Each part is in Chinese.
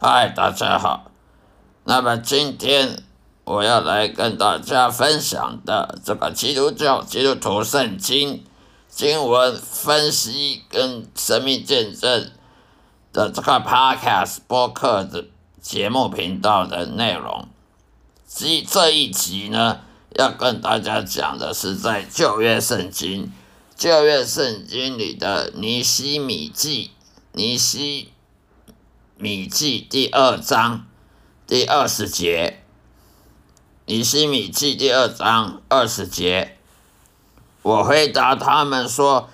嗨，大家好。那么今天我要来跟大家分享的这个基督教基督徒圣经经文分析跟神秘见证的这个 podcast 播客的节目频道的内容。这这一集呢，要跟大家讲的是在旧约圣经。旧约圣经里的尼西米记，尼西米记第二章第二十节，尼西米记第二章二十节，我回答他们说：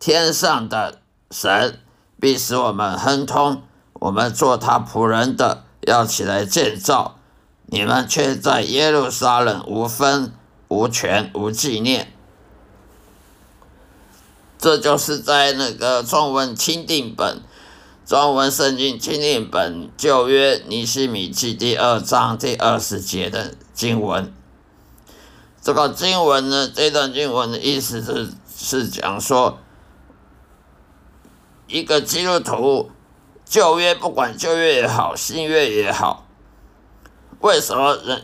天上的神必使我们亨通，我们做他仆人的要起来建造，你们却在耶路撒冷无分无权无纪念。这就是在那个中文钦定本、中文圣经钦定本旧约尼西米记第二章第二十节的经文。这个经文呢，这段经文的意思是是讲说，一个基督徒旧约不管旧约也好，新约也好，为什么人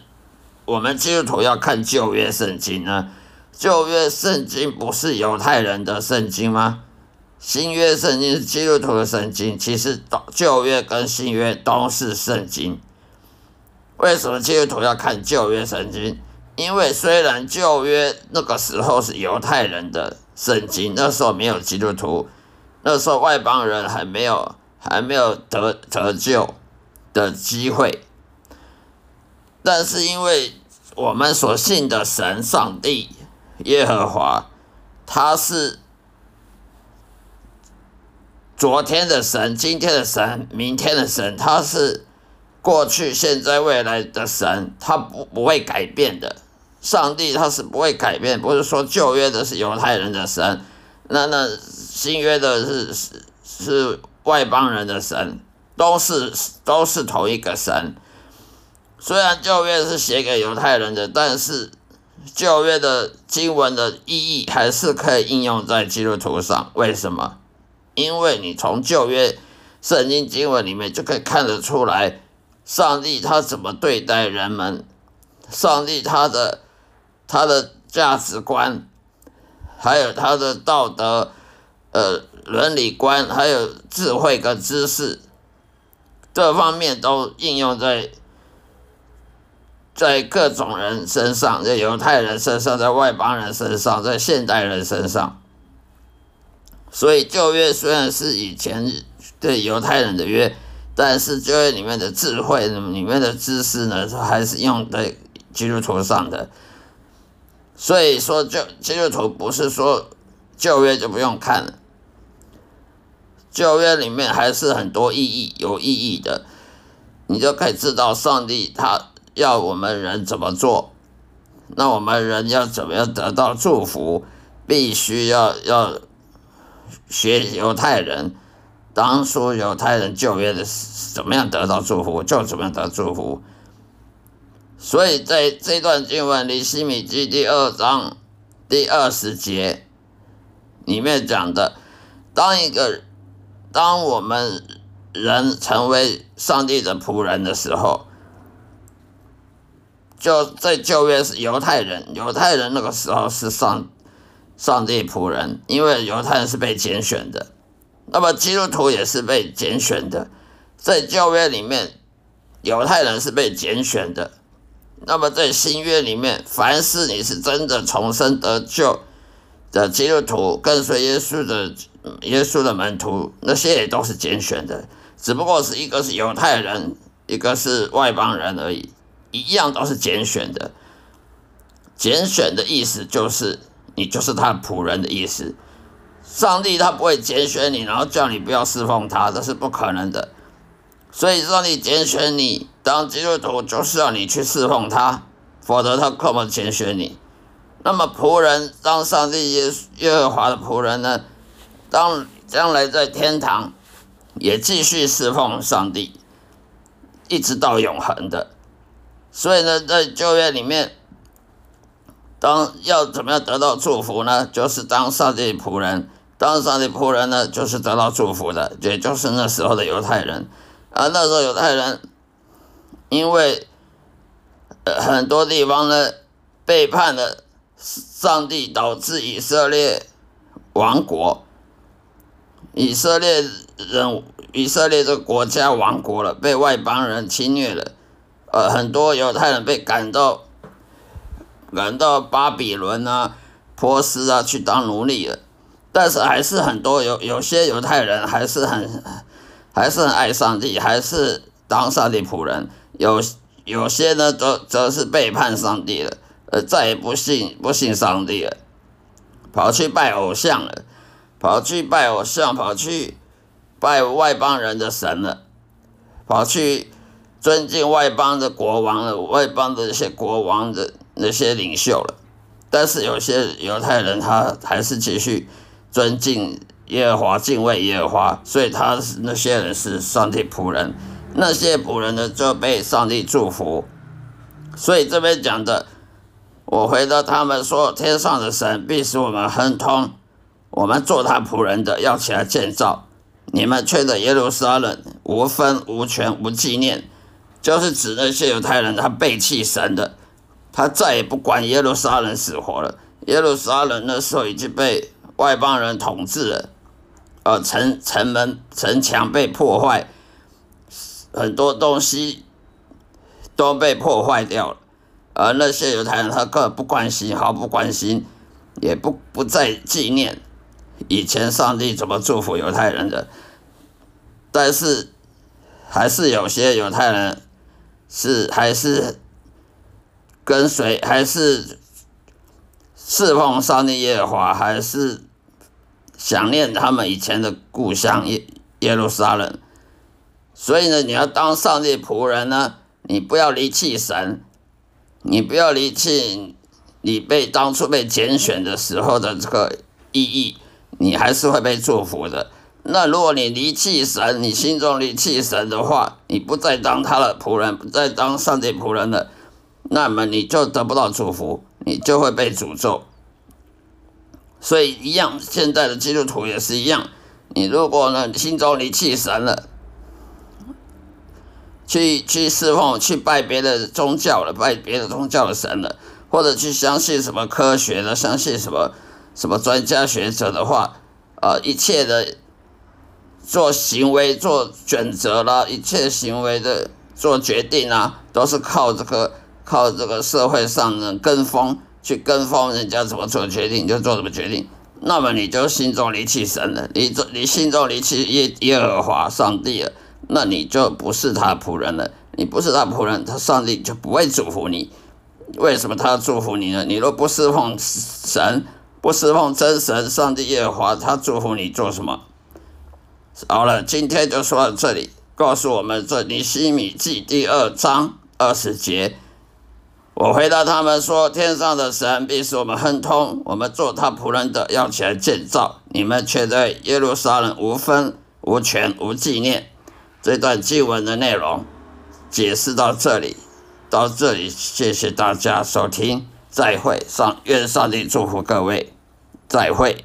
我们基督徒要看旧约圣经呢？旧约圣经不是犹太人的圣经吗？新约圣经是基督徒的圣经。其实旧约跟新约都是圣经。为什么基督徒要看旧约圣经？因为虽然旧约那个时候是犹太人的圣经，那时候没有基督徒，那时候外邦人还没有还没有得得救的机会，但是因为我们所信的神上帝。耶和华，他是昨天的神，今天的神，明天的神，他是过去、现在、未来的神，他不不会改变的。上帝他是不会改变，不是说旧约的是犹太人的神，那那新约的是是是外邦人的神，都是都是同一个神。虽然旧约是写给犹太人的，但是。旧约的经文的意义还是可以应用在基督徒上。为什么？因为你从旧约圣经经文里面就可以看得出来，上帝他怎么对待人们，上帝他的他的价值观，还有他的道德、呃伦理观，还有智慧跟知识，这方面都应用在。在各种人身上，在犹太人身上，在外邦人身上，在现代人身上，所以旧约虽然是以前对犹太人的约，但是旧约里面的智慧、里面的知识呢，还是用在基督徒上的。所以说，旧基督徒不是说旧约就不用看了，旧约里面还是很多意义、有意义的，你就可以知道上帝他。要我们人怎么做？那我们人要怎么样得到祝福？必须要要学犹太人，当初犹太人救约的怎么样得到祝福，就怎么样得祝福。所以在这段经文里，《西米记》第二章第二十节里面讲的，当一个当我们人成为上帝的仆人的时候。就在旧约是犹太人，犹太人那个时候是上上帝仆人，因为犹太人是被拣选的。那么基督徒也是被拣选的，在旧约里面，犹太人是被拣选的。那么在新约里面，凡是你是真的重生得救的基督徒，跟随耶稣的耶稣的门徒，那些也都是拣选的，只不过是一个是犹太人，一个是外邦人而已。一样都是拣选的，拣选的意思就是你就是他的仆人的意思。上帝他不会拣选你，然后叫你不要侍奉他，这是不可能的。所以上帝拣选你当基督徒，就是要你去侍奉他，否则他根本拣选你。那么仆人当上帝耶耶和华的仆人呢？当将来在天堂也继续侍奉上帝，一直到永恒的。所以呢，在旧约里面，当要怎么样得到祝福呢？就是当上帝仆人，当上帝仆人呢，就是得到祝福的，也就是那时候的犹太人。而那时候犹太人因为呃很多地方呢背叛了上帝，导致以色列亡国，以色列人以色列这个国家亡国了，被外邦人侵略了，呃，很多犹太人被赶到赶到巴比伦啊、波斯啊去当奴隶了。但是还是很多有有些犹太人还是很还是很爱上帝，还是当上帝仆人。有有些呢，则则是背叛上帝了，呃，再也不信不信上帝了，跑去拜偶像了，跑去拜偶像，跑去拜外邦人的神了，跑去尊敬外邦的国王了，外邦的一些国王的那些领袖了。但是有些犹太人他还是继续。尊敬耶和华，敬畏耶和华，所以他是那些人是上帝仆人，那些仆人呢就被上帝祝福。所以这边讲的，我回答他们说：天上的神必使我们亨通，我们做他仆人的要起来建造。你们却在耶路撒冷无分无权无纪念，就是指那些犹太人他背弃神的，他再也不管耶路撒冷死活了。耶路撒冷那时候已经被。外邦人统治了，呃，城城门城墙被破坏，很多东西都被破坏掉了，而那些犹太人他根本不关心，毫不关心，也不不再纪念以前上帝怎么祝福犹太人的，但是还是有些犹太人是还是跟随还是。侍奉上帝耶和华，还是想念他们以前的故乡耶耶路撒冷？所以呢，你要当上帝仆人呢，你不要离弃神，你不要离弃你被当初被拣选的时候的这个意义，你还是会被祝福的。那如果你离弃神，你心中离弃神的话，你不再当他的仆人，不再当上帝仆人了，那么你就得不到祝福。你就会被诅咒，所以一样，现在的基督徒也是一样。你如果呢心中离弃神了，去去侍奉、去拜别的宗教了，拜别的宗教的神了，或者去相信什么科学的，相信什么什么专家学者的话，呃，一切的做行为、做选择啦，一切行为的做决定啊，都是靠这个。靠这个社会上的跟风去跟风，人家怎么做决定就做什么决定，那么你就心中离弃神了，你这你心中离弃耶耶和华上帝了，那你就不是他仆人了，你不是他仆人，他上帝就不会祝福你。为什么他要祝福你呢？你若不侍奉神，不侍奉真神上帝耶和华，他祝福你做什么？好了，今天就说到这里，告诉我们这尼西米记第二章二十节。我回答他们说：“天上的神必使我们亨通，我们做他仆人的要起来建造。你们却在耶路撒冷无分无权无纪念。”这段经文的内容解释到这里，到这里，谢谢大家收听，再会。上愿上帝祝福各位，再会。